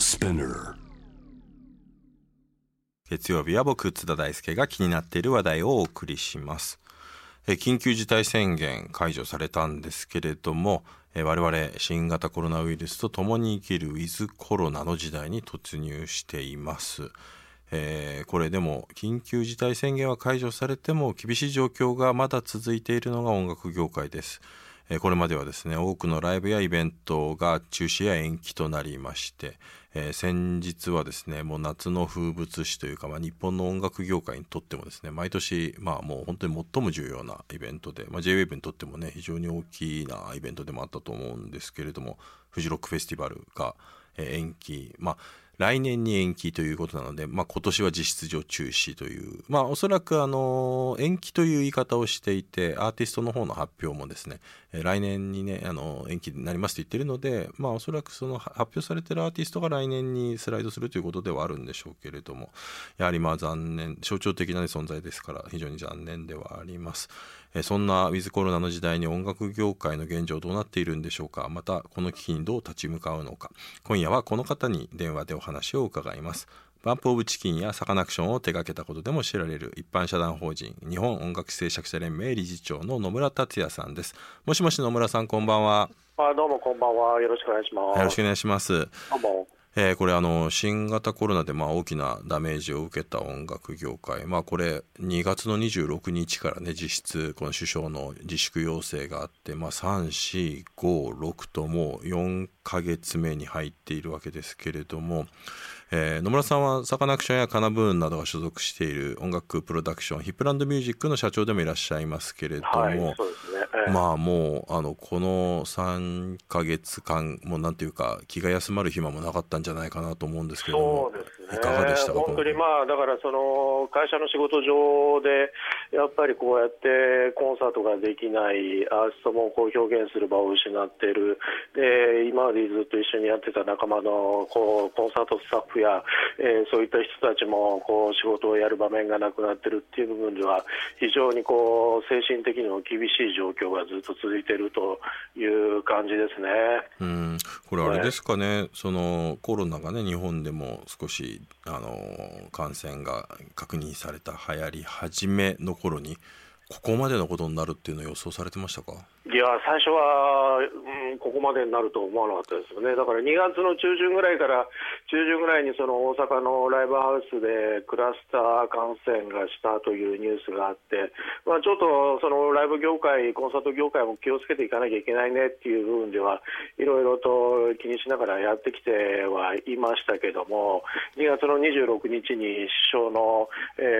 Spinner. 月曜日は僕津田大輔が気になっている話題をお送りします。え緊急事態宣言解除されたんですけれどもえ我々新型コロナウイルスと共に生きるウィズコロナの時代に突入しています。えーこれでも緊急事態宣言は解除されても厳しい状況がまだ続いているのが音楽業界です。えこれまではですね多くのライブやイベントが中止や延期となりまして、えー先日はですねもう夏の風物詩というか、まあ、日本の音楽業界にとってもですね毎年まあもう本当に最も重要なイベントで、まあ、JWAVE にとってもね非常に大きなイベントでもあったと思うんですけれどもフジロックフェスティバルが、え延期まあ来年に延期ということなので、まあ、今年は実質上中止という、まあ、おそらくあの延期という言い方をしていてアーティストの方の発表もですね来年にねあの延期になりますと言ってるので、まあ、おそらくその発表されてるアーティストが来年にスライドするということではあるんでしょうけれどもやはりまあ残念象徴的な、存在ですから非常に残念ではあります。えーそんなウィズコロナの時代に音楽業界の現状どうなっているんでしょうか？またこの危機にどう立ち向かうのか？今夜はこの方に電話でお話を伺いますバンプオブチキンやサカナクションを手掛けたことでも知られる一般社団法人日本音楽制作者連盟理事長の野村達也さんですもしもし野村さんこんばんはあどうもこんばんは。よろしくお願いします。よろしくお願いしますどうも。えーこれあの新型コロナでまあ大きなダメージを受けた音楽業界、まあ、これ2月の26日からね実質この首相の自粛要請があって、まあ、3456ともう4ヶ月目に入っているわけですけれども、えー野村さんはサカナクションやカナブーンなどが所属している音楽プロダクションヒップランドミュージックの社長でもいらっしゃいますけれども、はい、ね。ええまあもうあのこの3ヶ月間もうなんていうか気が休まる暇もなかったんじゃないかなと思うんですけどもね。いかがでした？か本当にまあだからその会社の仕事上でやっぱりこうやってコンサートができないアーティストもこう表現する場を失っているで今までずっと一緒にやってた仲間のこうコンサートスタッフや、えーそういった人たちもこう仕事をやる場面がなくなっているっていう部分では非常にこう精神的にも厳しい状況がずっと続いているという感じですね。うん。これあれですかね、そのコロナがね日本でも少しあの感染が確認された流行り始めの頃にここまでのことになるっていうのは予想されてましたか？いや最初は、うん、ここまでになると思わなかったですよね、だから2月の中旬ぐらいから中旬ぐらいにその大阪のライブハウスでクラスター感染がしたというニュースがあって、まあ、ちょっとそのライブ業界、コンサート業界も気をつけていかなきゃいけないねっていう部分では、いろいろと気にしながらやってきてはいましたけども、2月の26日に首相の、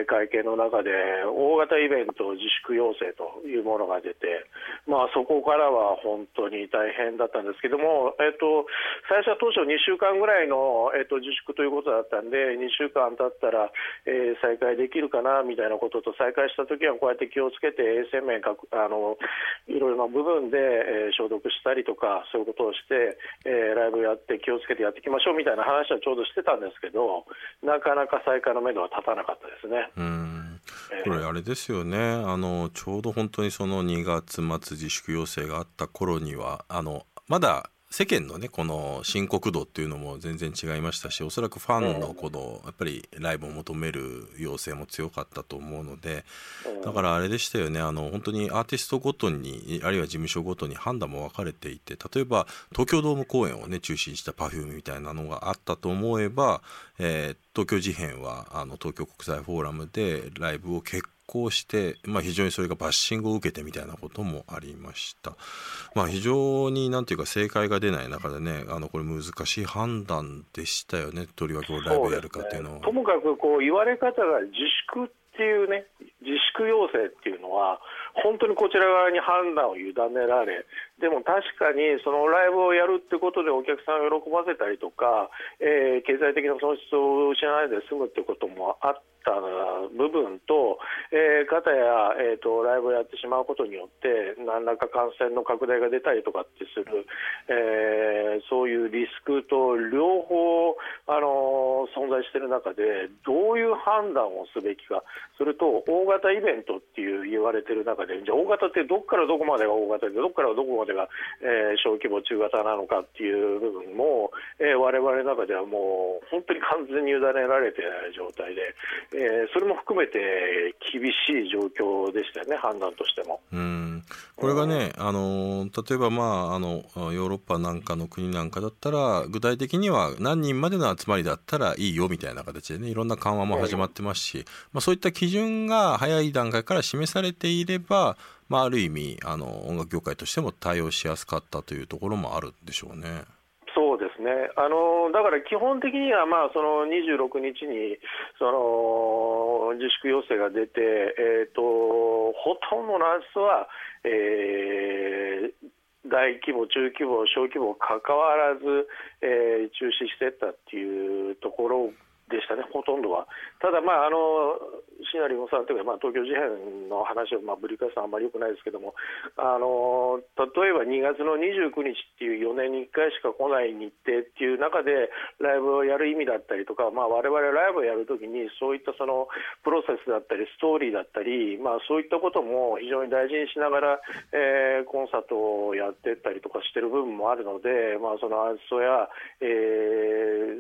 会見の中で、大型イベント自粛要請というものが出て、まあ、そこからは本当に大変だったんですけども、えっと、最初は当初2週間ぐらいの、えっと、自粛ということだったんで、2週間経ったら、えー再開できるかなみたいなことと、再開したときはこうやって気をつけて、衛生面かくあの、いろいろな部分で、えー消毒したりとか、そういうことをして、えーライブやって気をつけてやっていきましょうみたいな話はちょうどしてたんですけど、なかなか再開のめどは立たなかったですね。これあれですよね。あのちょうど本当にその2月末自粛要請があった頃にはあのまだ世間のねこの深刻度っていうのも全然違いましたしおそらくファンのこのやっぱりライブを求める要請も強かったと思うのでだからあれでしたよね。あの本当にアーティストごとにあるいは事務所ごとに判断も分かれていて例えば東京ドーム公演をね中心にした Perfume みたいなのがあったと思えば、えー東京事変はあの東京国際フォーラムでライブを決行して、まあ、非常にそれがバッシングを受けてみたいなこともありました。まあ、非常になんていうか正解が出ない中でねあのこれ難しい判断でしたよねとりわけライブやるかっていうのは。ともかくこう言われ方が自粛っていうね、自粛要請っていうのは、本当にこちら側に判断を委ねられ、でも確かにそのライブをやるってことでお客さんを喜ばせたりとか、えー経済的な損失を失わないで済むってこともあった部分と、えー、かたや、えー、とライブをやってしまうことによって、何らか感染の拡大が出たりとかってする、えーそういうリスクと両方、あのー存在している中で、どういう判断をすべきか、それと大型イベントっていう言われている中で、じゃあ、大型ってどこからどこまでが大型で、どこからどこまでが、えー、小規模、中型なのかっていう部分も、えー、我々の中ではもう本当に完全に委ねられていない状態で、えー、それも含めて厳しい状況でしたよね、判断としても。うんこれがね、あの例えば、まあ、あのヨーロッパなんかの国なんかだったら、具体的には何人までの集まりだったらいいよみたいな形でね、いろんな緩和も始まってますし、まあ、そういった基準が早い段階から示されていれば、まあ、ある意味あの音楽業界としても対応しやすかったというところもあるんでしょうね。ですね。あのだから基本的には、まあ、その26日にその自粛要請が出て、えーと、ほとんどのアーティストは、えー大規模、中規模、小規模かかわらず、えー、中止していったっていうところでしたね、ほとんどは。ただ、まあ、あの椎名林檎さんというか、まあ、東京事変の話を、まあ、ぶり返すのはあんまりよくないですけども、あの例えば2月の29日っていう4年に1回しか来ない日程っていう中で、ライブをやる意味だったりとか、われわれライブをやるときに、そういったそのプロセスだったり、ストーリーだったり、まあ、そういったことも非常に大事にしながら、えー、コンサートをやってったりとかしてる部分もあるので、まあ、そのアーティストや、え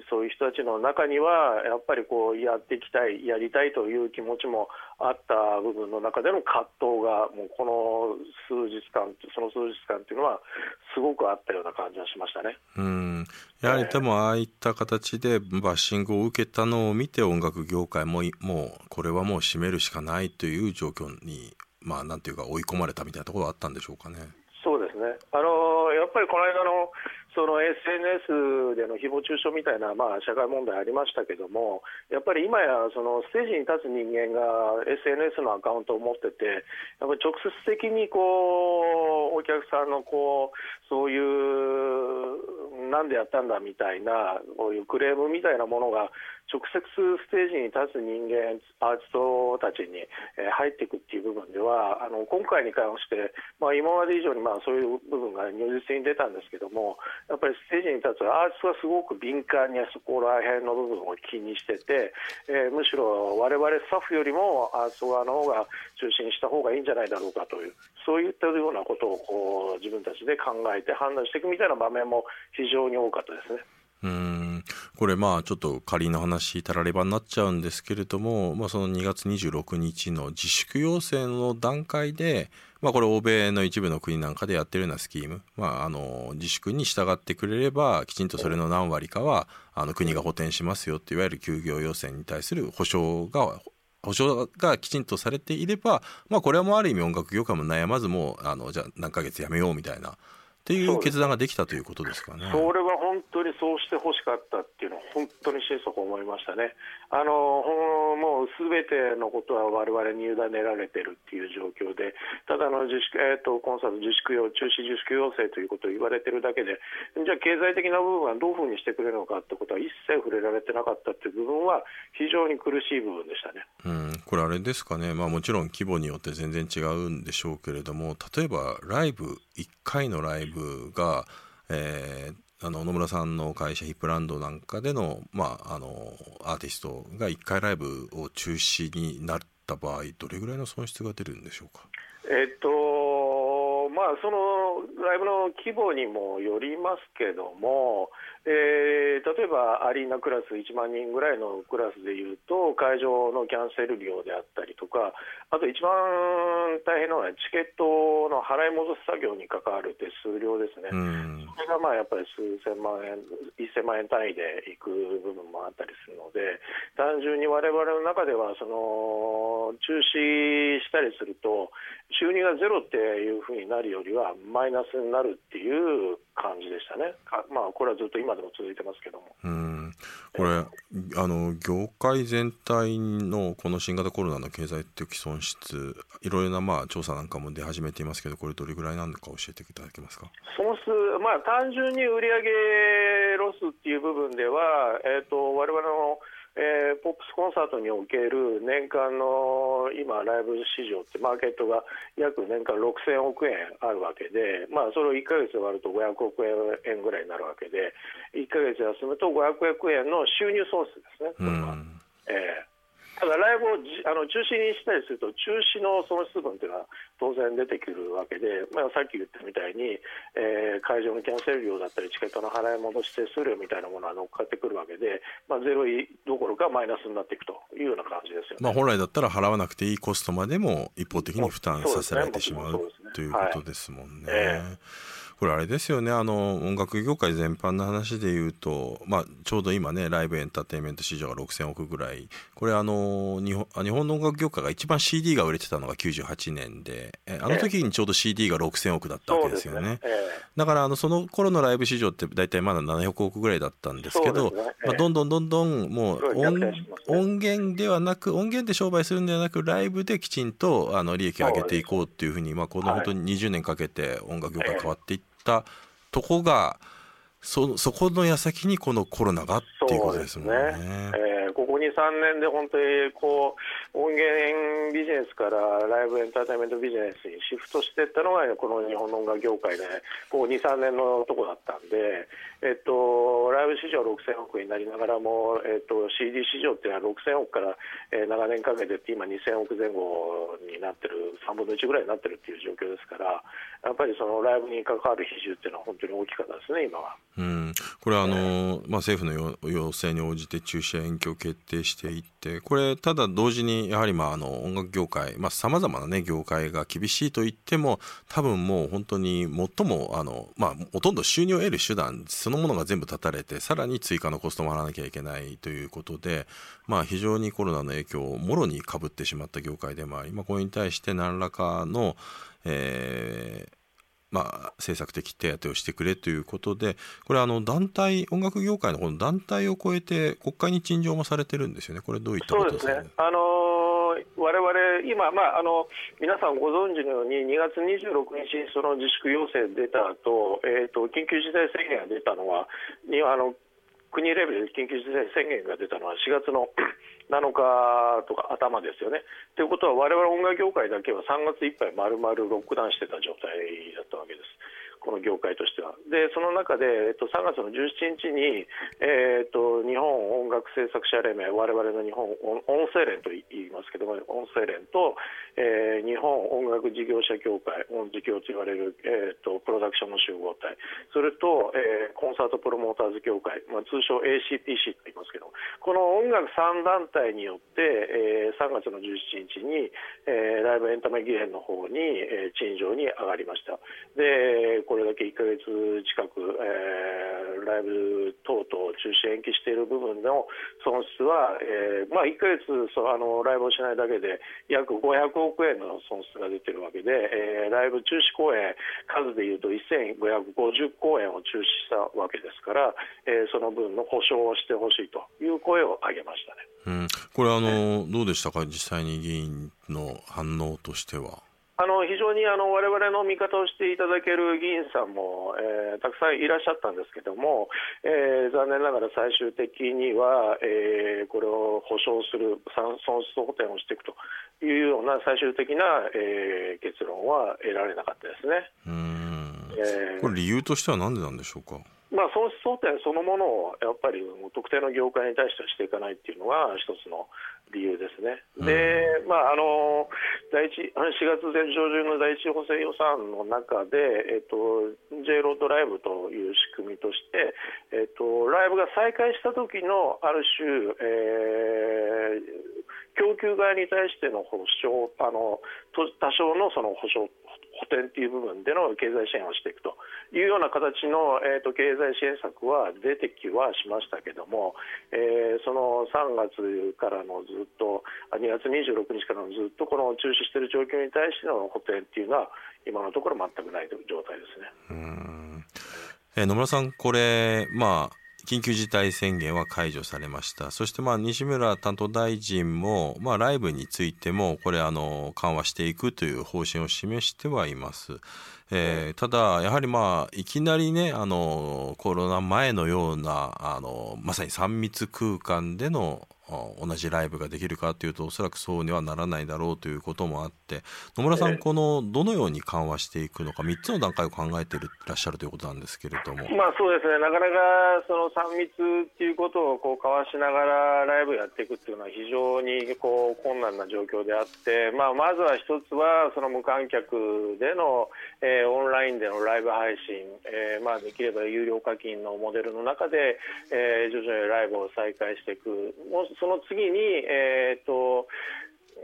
ー、そういう人たちの中には、やっぱりこうやっていきたい、やりたいという気持ちもあった部分の中での葛藤が、もうこの数日間、その数日間というのは、すごくあったような感じはしましたね。うん。やはりでも、ああいった形でバッシングを受けたのを見て、音楽業界も、もうこれはもう閉めるしかないという状況に、まあ、なんていうか、追い込まれたみたいなところはあったんでしょうかね。そうですね。あのやっぱりこの間のその SNS での誹謗中傷みたいな、まあ、社会問題ありましたけども、やっぱり今やそのステージに立つ人間が SNS のアカウントを持ってて、やっぱり直接的にこうお客さんのこうそういうなんでやったんだみたいな、こういうクレームみたいなものが直接ステージに立つ人間、アーティストたちに入っていくっていう部分では、あの今回に関して、まあ、今まで以上にまあそういう部分が如実に出たんですけども、やっぱりステージに立つアーティストはすごく敏感にそこら辺の部分を気にしてて、えー、むしろ我々スタッフよりもアーティスト側の方が中心にした方がいいんじゃないだろうかという、そういったようなことをこう自分たちで考えて判断していくみたいな場面も非常常に多かったですね。うんこれまあちょっと仮の話たらればになっちゃうんですけれども、まあ、その2月26日の自粛要請の段階で、まあ、これ欧米の一部の国なんかでやってるようなスキーム、まあ、あの自粛に従ってくれればきちんとそれの何割かはあの国が補填しますよっていわゆる休業要請に対する保証が保証がきちんとされていれば、まあ、これはもうある意味音楽業界も悩まずもうあのじゃあ何ヶ月やめようみたいなっていう決断ができたということですかね。それは本当にそうしてほしかったっていうのは、本当に心底思いましたね。あのもうすべてのことは我々に委ねられてるっていう状況で、ただの自粛、えーと、コンサート自粛要、中止自粛要請ということを言われてるだけで、じゃあ経済的な部分はどういうふうにしてくれるのかってことは一切触れられてなかったっていう部分は、非常に苦しい部分でしたね。うん、これあれですかね、まあ、もちろん規模によって全然違うんでしょうけれども、例えばライブ、1回のライブが、えー、あの野村さんの会社ヒップランドなんかでの,、まあ、あのアーティストが1回ライブを中止になった場合どれぐらいの損失が出るんでしょうか？えっとまあ、そのライブの規模にもよりますけども、えー、例えばアリーナクラス1万人ぐらいのクラスでいうと会場のキャンセル料であったりとかあと一番大変なのはチケットの払い戻す作業に関わる手数料ですね、それがまあやっぱり数千万円、1000万円単位でいく部分もあったりするので単純に我々の中ではその中止したりすると収入がゼロっていうふうになるよりはマイナスになるっていう感じでしたね、まあ、これはずっと今でも続いてますけども。うん。これ、あの業界全体のこの新型コロナの経済的損失、いろいろなまあ調査なんかも出始めていますけど、これ、どれぐらいなのか教えていただけますか？損失、まあ、単純に売上ロスっていう部分では、えーと、我々のえー、ポップスコンサートにおける年間の今、ライブ市場ってマーケットが約年間6000億円あるわけで、まあ、それを1か月で割ると500億円ぐらいになるわけで、1か月休むと500億円の収入損失ですね、これは。えーただライブをあの中止にしたりすると、中止の損失分というのは当然出てくるわけで、まあ、さっき言ったみたいに、えー、会場のキャンセル料だったり、チケットの払い戻し手数料みたいなものは乗っかってくるわけで、まあ、ゼロどころかマイナスになっていくというような感じですよ、ね、まあ、本来だったら払わなくていいコストまでも一方的に負担させられてしまう、ね、ということですもんね。これあれですよねあの音楽業界全般の話で言うと、まあ、ちょうど今ねライブエンターテインメント市場が6000億ぐらい。これあの日本日本の音楽業界が一番 CD が売れてたのが98年であの時にちょうど CD が6000億だったわけですよね、ね。えー、だからあのその頃のライブ市場って大体まだ700億ぐらいだったんですけど、ねえー、まあ、どんどんどんどんもう音音源ではなく音源で商売するんではなくライブできちんとあの利益を上げていこうっていうふうにまあこの本当に20年かけて音楽業界変わっていってったとこがそそこの矢先にこのコロナがっていうことですもんね。ねえ、ここ2、3年で本当にこう音源ビジネスからライブエンターテインメントビジネスにシフトしていったのがこの日本の音楽業界でここ2、3年のとこだったんで、えっと、ライブ市場6000億になりながらも、えっと、CD 市場っていうのは6000億から、えー、長年かけて今2000億前後になってる3分の1ぐらいになってるっていう状況ですからやっぱりそのライブに関わる比重っていうのは本当に大きかったですね、今は。うんこれはあの、まあ、政府の要請に応じて中止や延期を決定していってこれただ同時にやはりまああの音楽業界さまざ、まな、ね、業界が厳しいと言っても多分もう本当に最もあの、まあ、ほとんど収入を得る手段そのものが全部断たれてさらに追加のコストも払わなきゃいけないということで、まあ、非常にコロナの影響をもろにかぶってしまった業界でもあり、まあ、これに対して何らかの、えーまあ、政策的手当をしてくれということでこれあの団体音楽業界のこの団体を超えて国会に陳情もされてるんですよね、これどういったことですか、ね、あの我々今、まあ、あの皆さんご存知のように2月26日にその自粛要請出た後、えーと緊急事態宣言が出たのはにあの国レベルで緊急事態宣言が出たのは4月の 7日とか頭ですよね。ということは、我々音楽業界だけは3月いっぱい丸々ロックダウンしてた状態だったわけです。この業界としては。で、その中で、えっと、3月の17日に、えー、っと、日本音楽制作者連盟、我々の日本音声連と言いますけども、音声連と、えー、日本音楽事業者協会、音事協と言われる、えー、っと、プロダクションの集合体、それと、えー、コンサートプロモーターズ協会、まあ、通称 ACTC と言いますけどこの音楽3団体によって、えー、3月の17日に、えー、ライブエンタメ議連の方に、えー、陳情に上がりました。でこれだけ1か月近く、えー、ライブ等々中止延期している部分の損失は、えーまあ、1か月そあのライブをしないだけで約500億円の損失が出ているわけで、えー、ライブ中止公演数でいうと1550公演を中止したわけですから、えー、その分の保証をしてほしいという声を上げましたね。うん、これあの、どうでしたか？実際に議員の反応としては。あの非常にあの我々の味方をしていただける議員さんも、えー、たくさんいらっしゃったんですけども、えー、残念ながら最終的には、えー、これを保証する損失補填をしていくというような最終的な、えー、結論は得られなかったですね。うんえー、これ理由としては何でなんでしょうか？まあ、損失想定そのものをやっぱり特定の業界に対してはしていかないっていうのが一つの理由ですね。で、まあ、あの第一4月上旬の第一補正予算の中で、えっと、J ロードライブという仕組みとして、えっと、ライブが再開した時のある種、えー供給側に対しての保証あの多少のその保証補填という部分での経済支援をしていくというような形の、えーと、経済支援策は出てきはしましたけども、えー、その3月からのずっと2月26日からのずっとこの中止している状況に対しての補填っていうのは今のところ全くないという状態ですね。うんえ、野村さんこれまあ緊急事態宣言は解除されましたそしてまあ西村担当大臣も、まあ、ライブについてもこれあの緩和していくという方針を示してはいます。えー、ただ、やはりまあいきなりねあのコロナ前のようなあのまさに3密空間での同じライブができるかというとおそらくそうにはならないだろうということもあって野村さん、このどのように緩和していくのか3つの段階を考えていらっしゃるということなんですけれども、まあ、そうですね。なかなかその3密っていうことをこう交わしながらライブやっていくっていうのは非常にこう困難な状況であって、まあ、まずは一つはその無観客での、えー、オンラインでのライブ配信、えーまあ、できれば有料課金のモデルの中で、えー、徐々にライブを再開していく、もその次に、えーと、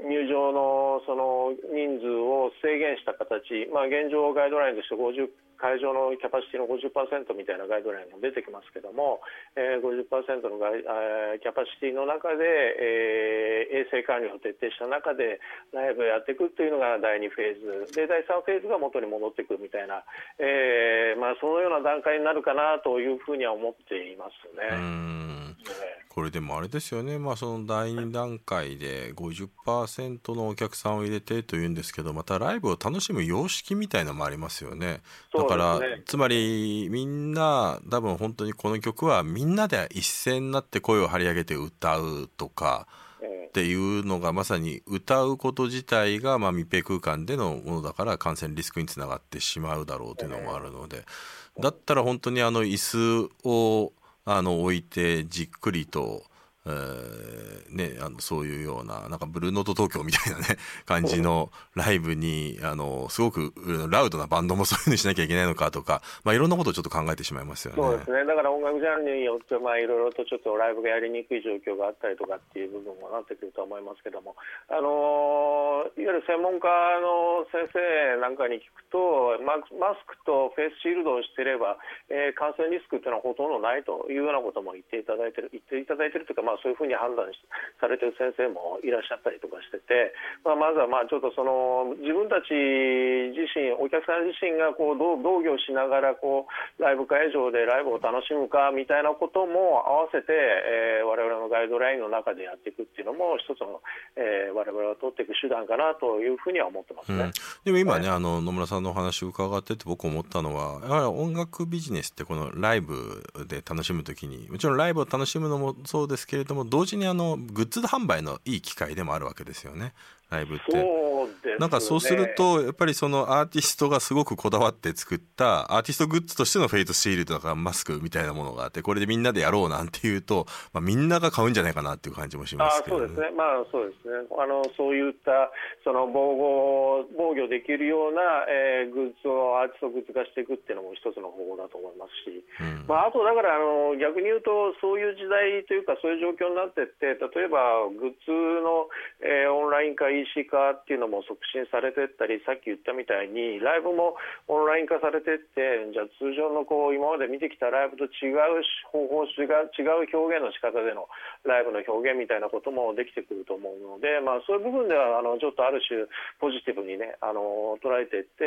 入場のその人数を制限した形、まあ、現状、ガイドラインとして50会場のキャパシティの50%みたいなガイドラインも出てきますけども、えー、50%のガイ、キャパシティの中で、えー、衛生管理を徹底した中でライブをやっていくというのが第2フェーズ。で第3フェーズが元に戻ってくるみたいな、えーまあ、そのような段階になるかなというふうには思っていますね。これでもあれですよね、まあ、その第2段階で50%のお客さんを入れてというんですけどまたライブを楽しむ様式みたいなのもありますよね。だから、ね、つまりみんな多分本当にこの曲はみんなで一斉になって声を張り上げて歌うとか。っていうのがまさに歌うこと自体がまあ密閉空間でのものだから感染リスクにつながってしまうだろうというのもあるのでだったら本当にあの椅子をあの置いてじっくりと。えー、ね、あのそういうようななんかブルーノート東京みたいなね 感じのライブにあのすごくラウドなバンドもそういうふうにしなきゃいけないのかとか、まあ、いろんなことをちょっと考えてしまいますよね。そうですねだから音楽ジャンルによって、まあ、いろいろとちょっとライブがやりにくい状況があったりとかっていう部分もなってくると思いますけども、あのいわゆる専門家の先生なんかに聞くとマスクとフェイスシールドをしていれば、えー、感染リスクっていうのはほとんどないというようなことも言っていただいてる言っていただいてるというか、まあ、そういうふうに判断されている先生もいらっしゃったりとかしてて、まあ、まずはまあちょっとその自分たち自身お客さん自身がこう同業しながらこうライブ会場でライブを楽しむかみたいなことも合わせて、えー、我々のガイドラインの中でやっていくっていうのも一つの、えー、我々が取っていく手段かなというふうには思ってますね、うん、でも今ね、はい、あの野村さんのお話を伺ってて僕思ったのはやはり音楽ビジネスってこのライブで楽しむときにもちろんライブを楽しむのもそうですけれども同時にあのグッズ販売のいい機会でもあるわけですよね。ライブって、ね、なんかそうするとやっぱりそのアーティストがすごくこだわって作ったアーティストグッズとしてのフェイトシールドとかマスクみたいなものがあってこれでみんなでやろうなんていうと、まあ、みんなが買うんじゃないかなっていう感じもしますけど、ね、あそうですね。まあそうですねあのそういったその防護防御できるような、えー、グッズをアーティストグッズ化していくっていうのも一つの方法だと思いますし、うん、まあ、あとだからあの逆に言うとそういう時代というかそういう状況になっていって例えばグッズの、えー、オンライン化 EC 化っていうのも促進されていったりさっき言ったみたいにライブもオンライン化されていってじゃあ通常のこう今まで見てきたライブと違う方法違う違う表現の仕方でのライブの表現みたいなこともできてくると思うので、まあ、そういう部分ではあのちょっとある種ポジティブにねあの捉えていって、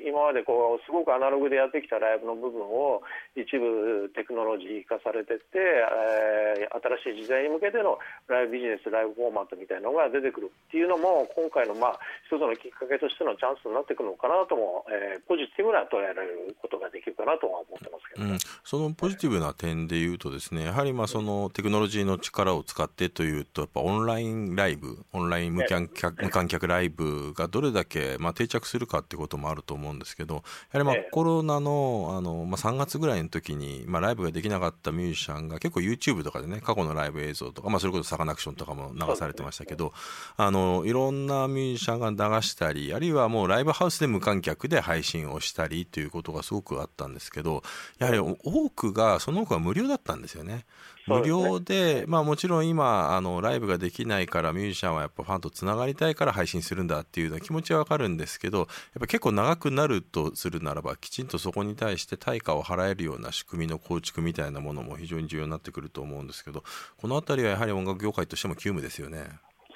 えー、今までこうすごくアナログでやってきたライブの部分を一部テクノロジー化されていって、えー、新しい時代に向けてのライブビジネスライブフォーマットみたいなのが出てくるっていうのも今回のまあ一つのきっかけとしてのチャンスになってくるのかなとも、えー、ポジティブな捉えられることができるかなとは思ってますけど、ねうん、そのポジティブな点でいうとですねやはりまあそのテクノロジーの力を使ってというとやっぱオンラインライブオンライン無観客無観客ライブがどれだけまあ定着するかってこともあると思うんですけどやはりまあコロナのあの、まあ、3月ぐらいの時に、まあ、ライブができなかったミュージシャンが結構 YouTube とかでね過去のライブ映像とか、まあ、それこそサカナクションとかも流されてましたけど、あのいろんなミュージシャンが流したりあるいはもうライブハウスで無観客で配信をしたりということがすごくあったんですけどやはり多くがその多くは無料だったんですよね。無料で、ね、まあもちろん今あのライブができないからミュージシャンはやっぱファンとつながりたいから配信するんだっていうのは気持ちはわかるんですけどやっぱ結構長くなるとするならばきちんとそこに対して対価を払えるような仕組みの構築みたいなものも非常に重要になってくると思うんですけどこの辺りはやはり音楽業界としても急務ですよね。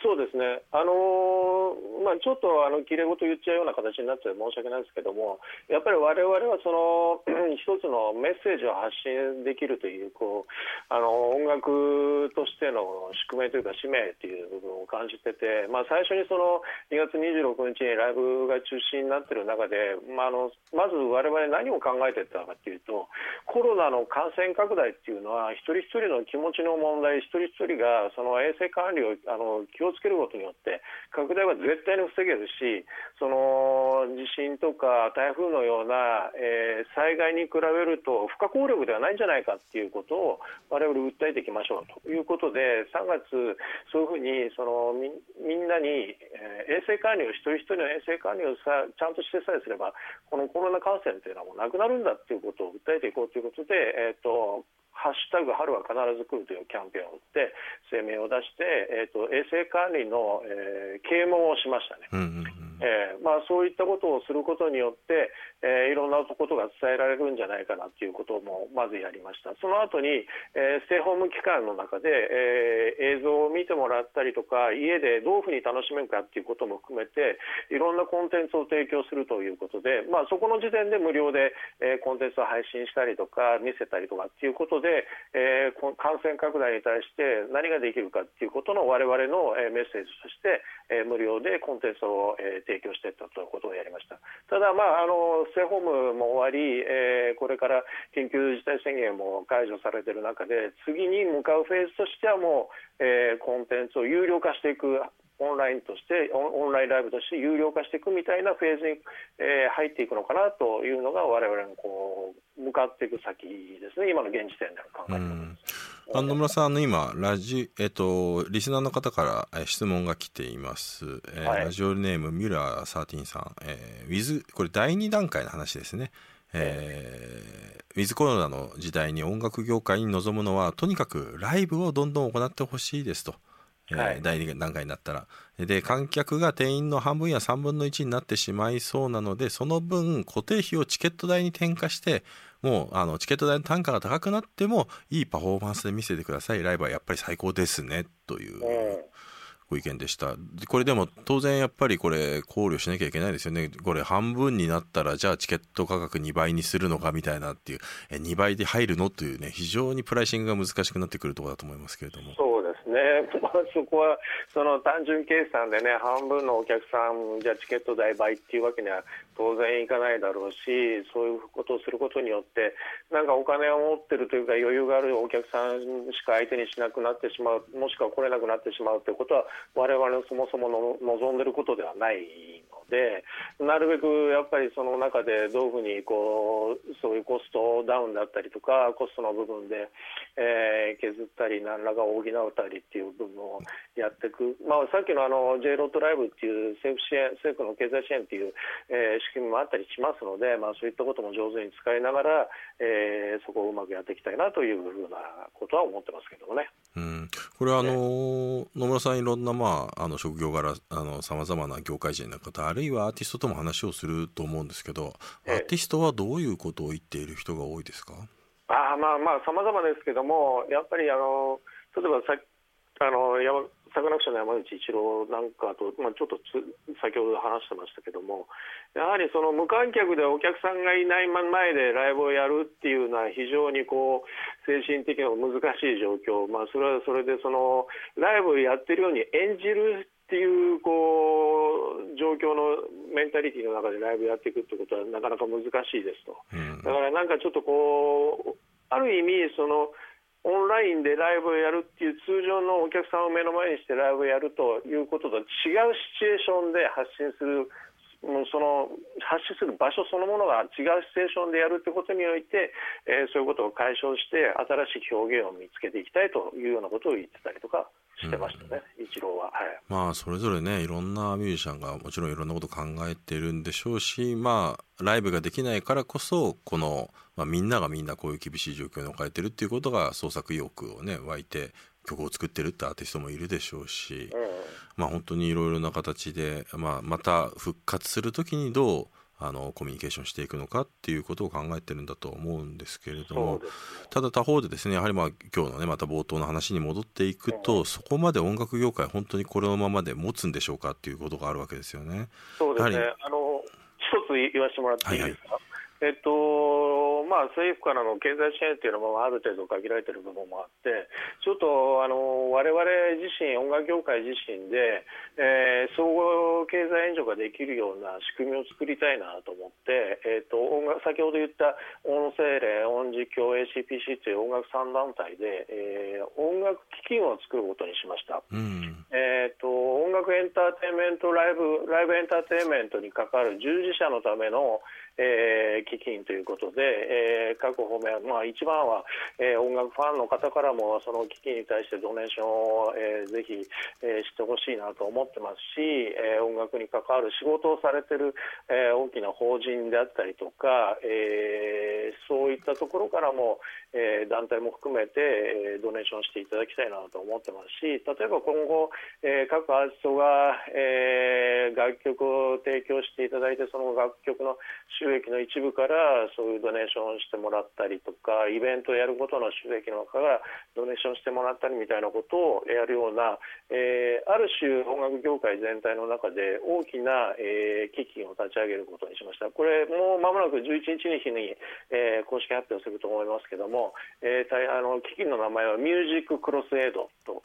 そうですね。あのー、ちょっとあのきれ事言っちゃうような形になって申し訳ないですけども、やっぱり我々はその 一つのメッセージを発信できるというこうあの音楽としての宿命というか使命という部分を感じてて、まあ、最初にその2月26日にライブが中止になっている中で、まあ、あのまず我々何を考えていったかというとコロナの感染拡大っていうのは一人一人の気持ちの問題一人一人がその衛生管理をあの気をつけることによって拡大は絶対に防げるしその地震とか台風のような、えー、災害に比べると不可抗力ではないんじゃないかということを我々訴えていきましょうということで3月、そういうふうにそのみんなに、えー、衛生管理を一人一人の衛生管理をさちゃんとしてさえすればこのコロナ感染というのはもうなくなるんだということを訴えていこうということで、えーとハッシュタグ春は必ず来るというキャンペーンを打って声明を出して、えーと、衛生管理の、えー、啓蒙をしましたね。うんうんうんえーまあ、そういったことをすることによって、えー、いろんなことが伝えられるんじゃないかなということもまずやりました、その後に、えー、ステイホーム期間の中で、えー、映像を見てもらったりとか、家でどういうふうに楽しめるかということも含めて、いろんなコンテンツを提供するということで、まあ、そこの時点で無料で、えー、コンテンツを配信したりとか、見せたりとかということで、えー、感染拡大に対して何ができるかということの我々の、メッセージとして、えー、無料でコンテンツを、えー、提供していったということをやりました。ただ、まあ、あのステイホームも終わり、えー、これから緊急事態宣言も解除されている中で次に向かうフェーズとしてはもう、えー、コンテンツを有料化していくオンラインとしてオンラインライブとして有料化していくみたいなフェーズに、えー、入っていくのかなというのが我々のこう向かっていく先ですね。今の現時点での考えあ野村さんあの今ラジえっとリスナーの方から質問が来ています、えー、はい、ラジオネームミュラー13さん、えー、ウィズこれ第2段階の話ですね。えー、ウィズコロナの時代に音楽業界に臨むのはとにかくライブをどんどん行ってほしいですと。はい、第2段階になったら。で観客が定員の半分や3分の1になってしまいそうなのでその分固定費をチケット代に転嫁してもうあのチケット代の単価が高くなってもいいパフォーマンスで見せてください。ライブはやっぱり最高ですねというご意見でした。これでも当然やっぱりこれ考慮しなきゃいけないですよね。これ半分になったらじゃあチケット価格2倍にするのかみたいなっていう。え2倍で入るの？というね非常にプライシングが難しくなってくるところだと思いますけれども。ね、そこはその単純計算でね半分のお客さんじゃチケット代倍っていうわけには当然いかないだろうしそういうことをすることによってなんかお金を持ってるというか余裕があるお客さんしか相手にしなくなってしまうもしくは来れなくなってしまうということは我々のそもそもの望んでることではないのでなるべくやっぱりその中でどういうふうにこうそういうコストダウンだったりとかコストの部分で、えー、削ったり何らか補うたりっていう部分をやっていく、まあ、さっきのあの J ロットライブっていう政府支援政府の経済支援っていう、えー、仕組みもあったりしますので、まあ、そういったことも上手に使いながら、えー、そこをうまくやっていきたいなというふうなことは思ってますけどもね。うん。これはあの、野村さんいろんな、まあ、あの職業柄さまざまな業界人の方あるいはアーティストとも話をすると思うんですけど、アーティストはどういうことを言っている人が多いですか？あまあまあ様々ですけどもやっぱりあの例えばさあの山サカナクションの山口一郎なんかと、まあ、ちょっと先ほど話してましたけどもやはりその無観客でお客さんがいない前でライブをやるっていうのは非常にこう精神的にも難しい状況、まあ、それはそれでそのライブをやってるように演じるっていうこう状況のメンタリティーの中でライブやっていくってことはなかなか難しいですと、だからなんかちょっとこうある意味そのオンラインでライブをやるっていう通常のお客さんを目の前にしてライブをやるということと違うシチュエーションで発信するその発信する場所そのものが違うシチュエーションでやるということにおいて、えー、そういうことを解消して新しい表現を見つけていきたいというようなことを言ってたりとかしてましたね、うん、一郎は、はい、まあそれぞれねいろんなミュージシャンがもちろんいろんなこと考えてるんでしょうしまあライブができないからこそこの、まあ、みんながみんなこういう厳しい状況に置かれてるっていうことが創作意欲をね湧いて曲を作ってるってアーティストもいるでしょうし、うん、まあ本当にいろいろな形で、まあ、また復活する時にどうあのコミュニケーションしていくのかっていうことを考えてるんだと思うんですけれども、ただ他方でですねやはりまあ今日のねまた冒頭の話に戻っていくと、そこまで音楽業界本当にこのままで持つんでしょうかっていうことがあるわけですよね。そうですね。あの一つ言わせてもらっていいですか、えっとまあ、政府からの経済支援というのもある程度限られている部分もあって、ちょっとあの我々自身、音楽業界自身で、えー総合経済援助ができるような仕組みを作りたいなと思って、えっと音楽先ほど言った音声霊、音実況、ACPC という音楽3団体で、えー音楽基金を作ることにしました。うんえー、と音楽エンターテインメントライブライブエンターテインメントに関わる従事者のための、えー基金ということで、えー各方面、まあ、一番は、えー音楽ファンの方からもその基金に対してドネーションを、えーぜひ、えーしてほしいなと思ってますし、えー音楽に関わる仕事をされてる、えー大きな法人であったりとか、えーそういったところからも、えー団体も含めて、えードネーションしていただきたいなと思ってますし例えば今後、えー各アーティストが、えー楽曲を提供していただいてその楽曲の収益の一部からそういうドネーションをしてもらったりとかイベントをやることの収益の中からドネーションしてもらったりみたいなことをやるような、えーある種音楽業界全体の中で大きな、えー基金を立ち上げることにしました。これもう間もなく11日の日に、えー公式発表すると思いますけども、えーあの基金の名前はミュージッククロスエイドと、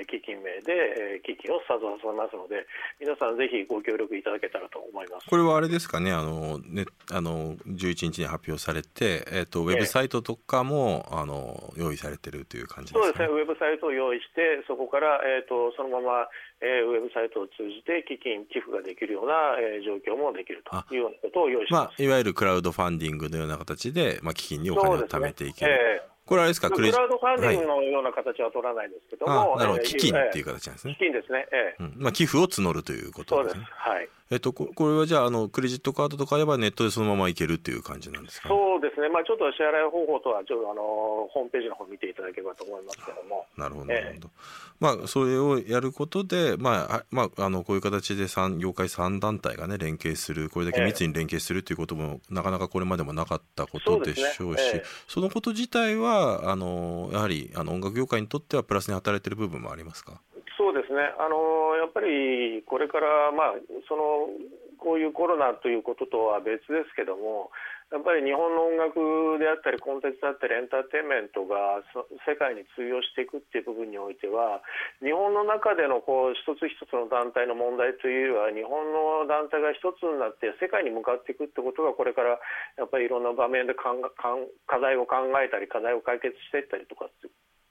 えー基金名で、えー基金をスタートさせますので皆さんぜひご協力いただけたらと思います。これはあれですかね？あのねあの11日に発表されて、えっとウェブサイトとかも、あの用意されてるという感じですかね？そうですね、ウェブサイトを用意して、そこから、えー、とそのまま、えーウェブサイトを通じて基金、寄付ができるような、えー状況もできるというようなことを用意してます。まあ、いわゆるクラウドファンディングのような形で、まあ、基金にお金を貯めていける。ええこれあれですか？クラウドファンディングはいのような形は取らないですけどあも、なるほど。えー基金っていうえ形なんですね。え基。金ですね、ええうん。まあ、寄付を募るというこそうです。ね。はい。えっと、ここれはじゃああのクレジットカードとかあればネットでそのままいけるっていう感じなんですか、ね、そうですね、まあ、ちょっと支払い方法とは、ちょっとあのホームページの方見ていただければと思いますけども。なるほど、ええなるほど。まあ、それをやることで、まあ、あまあ、あの、こういう形で三、業界3団体がね、連携する、これだけ密に連携するということも、なかなかこれまでもなかったことでしょうし、そねええ。そのこと自体は、あの、やはり、あの、音楽業界にとってはプラスに働いている部分もありますか？そうですね、あのやっぱりこれから、まあ、そのこういうコロナということとは別ですけども、やっぱり日本の音楽であったり、コンテンツだったり、エンターテインメントが世界に通用していくっていう部分においては、日本の中でのこう一つ一つの団体の問題というよりは、日本の団体が一つになって世界に向かっていくってことが、これからやっぱりいろんな場面で考え課題を考えたり、課題を解決していったりとかって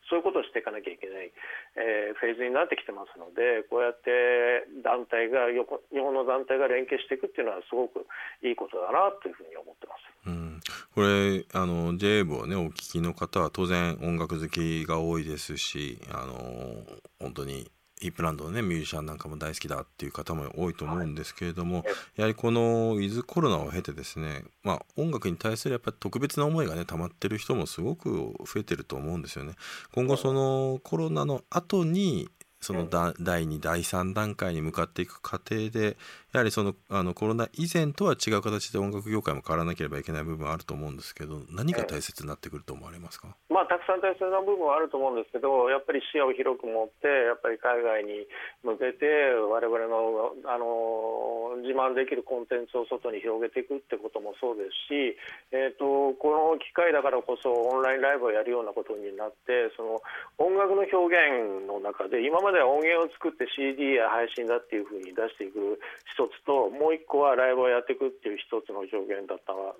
そういうことをしていかなきゃいけない、えーフェーズになってきてますので、こうやって団体が横、日本の団体が連携していくっていうのは、すごくいいことだなというふうに思ってます。うん、これあの j 部をねお聞きの方は当然音楽好きが多いですしあの本当にイープランドのねミュージシャンなんかも大好きだっていう方も多いと思うんですけれども、やはりこのウィズコロナを経てですね、まあ、音楽に対するやっぱり特別な思いがね溜まってる人もすごく増えてると思うんですよね。今後そのコロナの後にその第2第3段階に向かっていく過程でやはりそのあのコロナ以前とは違う形で音楽業界も変わらなければいけない部分はあると思うんですけど何が大切になってくると思われますか、まあ、たくさん大切な部分はあると思うんですけど、やっぱり視野を広く持って、やっぱり海外に向けて、我々のあの自慢できるコンテンツを外に広げていくってこともそうですし、えー、とこの機会だからこそ、オンラインライブをやるようなことになって、その音楽の表現の中で、今までまでは音源を作って CD や配信だっていうふうに出していく一つと、もう一個はライブをやっていくっていう一つの表現だったの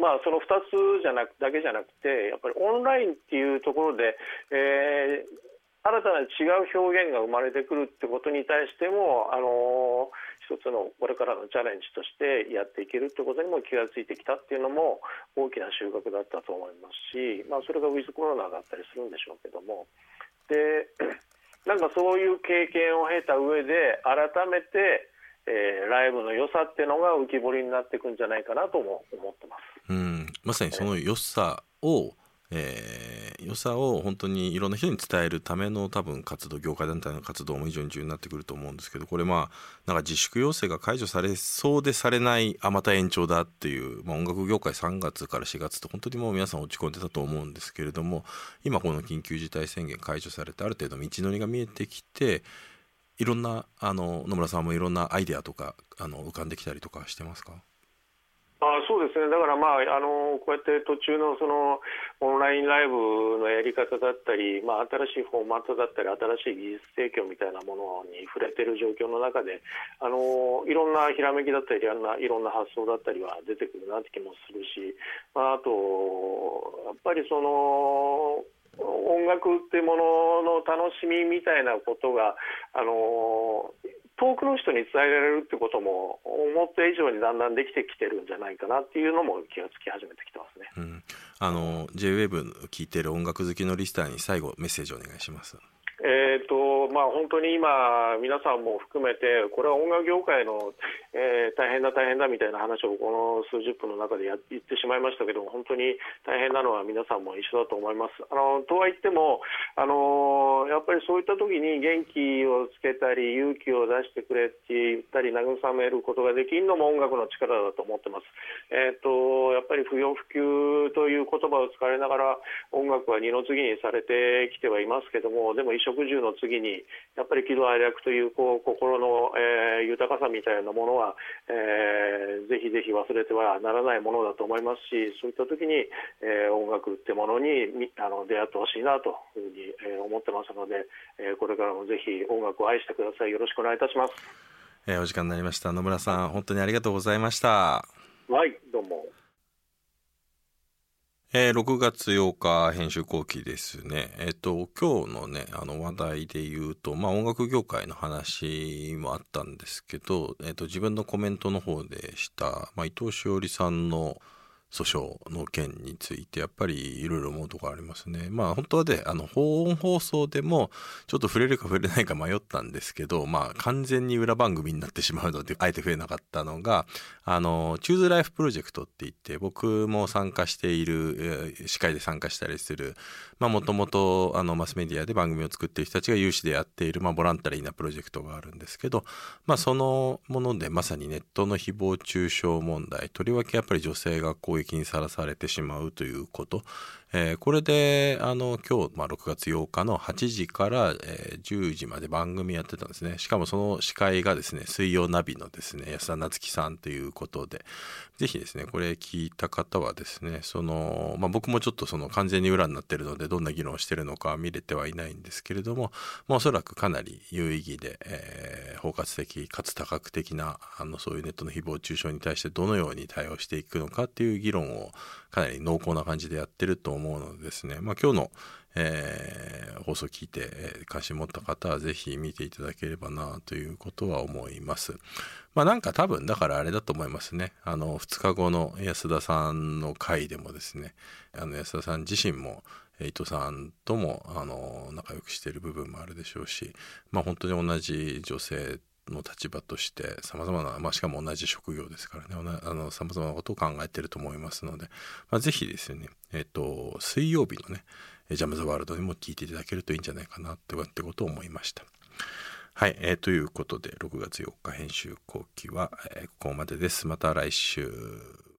まあ、その2つじゃなくだけじゃなくて、やっぱりオンラインっていうところで、えー新たな違う表現が生まれてくるってことに対しても、あのー一つのこれからのチャレンジとしてやっていけるってことにも気がついてきたっていうのも大きな収穫だったと思いますし、まあ、それがウィズコロナだったりするんでしょうけども。でなんかそういう経験を経た上で改めて、えーライブの良さっていうのが浮き彫りになっていくんじゃないかなとも思ってます。うん、まさにその良さを、えー、良さを本当にいろんな人に伝えるための多分活動業界団体の活動も非常に重要になってくると思うんですけどこれまあなんか自粛要請が解除されそうでされないあまた延長だっていう、まあ、音楽業界3月から4月って本当にもう皆さん落ち込んでたと思うんですけれども今この緊急事態宣言解除されてある程度道のりが見えてきていろんなあの野村さんもいろんなアイデアとかあの浮かんできたりとかしてますか？そうですね、だからまあ、あのこうやって途中のそのオンラインライブのやり方だったり、まあ、新しいフォーマットだったり、新しい技術提供みたいなものに触れてる状況の中で、あのいろんなひらめきだったりいろんな、いろんな発想だったりは出てくるなって気もするし、まあ、あと、やっぱりその、音楽ってものの楽しみみたいなことが、あの遠くの人に伝えられるってことも思った以上にだんだんできてきてるんじゃないかなっていうのも気がつき始めてきてますね。うん、あの J-WAVE 聴いてる音楽好きのリスターに最後メッセージお願いします。えーとまあ、本当に今、皆さんも含めて、これは音楽業界の、えー、大変だ、大変だみたいな話をこの数十分の中でや言ってしまいましたけど、本当に大変なのは皆さんも一緒だと思います。あのとは言ってもあの、やっぱりそういった時に元気をつけたり、勇気を出してくれって言ったり、慰めることができるのも音楽の力だと思ってます。えーと、やっぱり不要不急という言葉を使われながら、音楽は二の次にされてきてはいますけども、でも食住の次にやっぱり喜怒哀楽というこう心の、えー、豊かさみたいなものは、えー、ぜひぜひ忘れてはならないものだと思いますしそういった時に、えー、音楽ってものにあの出会ってほしいなというふうに、えー、思ってますので、えー、これからもぜひ音楽を愛してください。よろしくお願いいたします。えー、お時間になりました。野村さん本当にありがとうございました。はいえー、6月8日編集後期ですね。えっ、と、今日のね、あの話題で言うと、まあ音楽業界の話もあったんですけど、えっ、と、自分のコメントの方でした、まあ伊藤詩織さんの、訴訟の件についてやっぱりいろいろ思うところありますね。まあ本当はね、あの、本放送でもちょっと触れるか触れないか迷ったんですけど、まあ完全に裏番組になってしまうので、あえて増えなかったのが、あの、チューズライフプロジェクトって言って、僕も参加している、司会で参加したりする、まあもともとあのマスメディアで番組を作っている人たちが有志でやっている、まあボランタリーなプロジェクトがあるんですけど、まあそのものでまさにネットの誹謗中傷問題、とりわけやっぱり女性がこう撃にさらされてしまうということ、えー、これであの今日、まあ、6月8日の8時から、えー、10時まで番組やってたんですね。しかもその司会がですね水曜ナビのですね安田なつきさんということでぜひですねこれ聞いた方はですねその、まあ、僕もちょっとその完全に裏になってるのでどんな議論をしてるのか見れてはいないんですけれども、まあ、おそらくかなり有意義で、えー、包括的かつ多角的なあのそういうネットの誹謗中傷に対してどのように対応していくのかっていう議論をかなり濃厚な感じでやってると思うのでですね、まあ、今日の、えー、放送を聞いて、え関心持った方は是非見ていただければなということは思います。まあなんか多分だからあれだと思いますね。あの2日後の安田さんの回でもですね、あの安田さん自身も伊藤さんともあの仲良くしている部分もあるでしょうし、まあ本当に同じ女性の立場としてさまざまな、まあ、しかも同じ職業ですからねさまざまなことを考えてると思いますので、まあ、ぜひですね、えっ、と水曜日のねジャム・ザ・ワールドにも聞いていただけるといいんじゃないかなってことを思いました。はい、えー、ということで6月4日編集後期は、えー、ここまでです。また来週。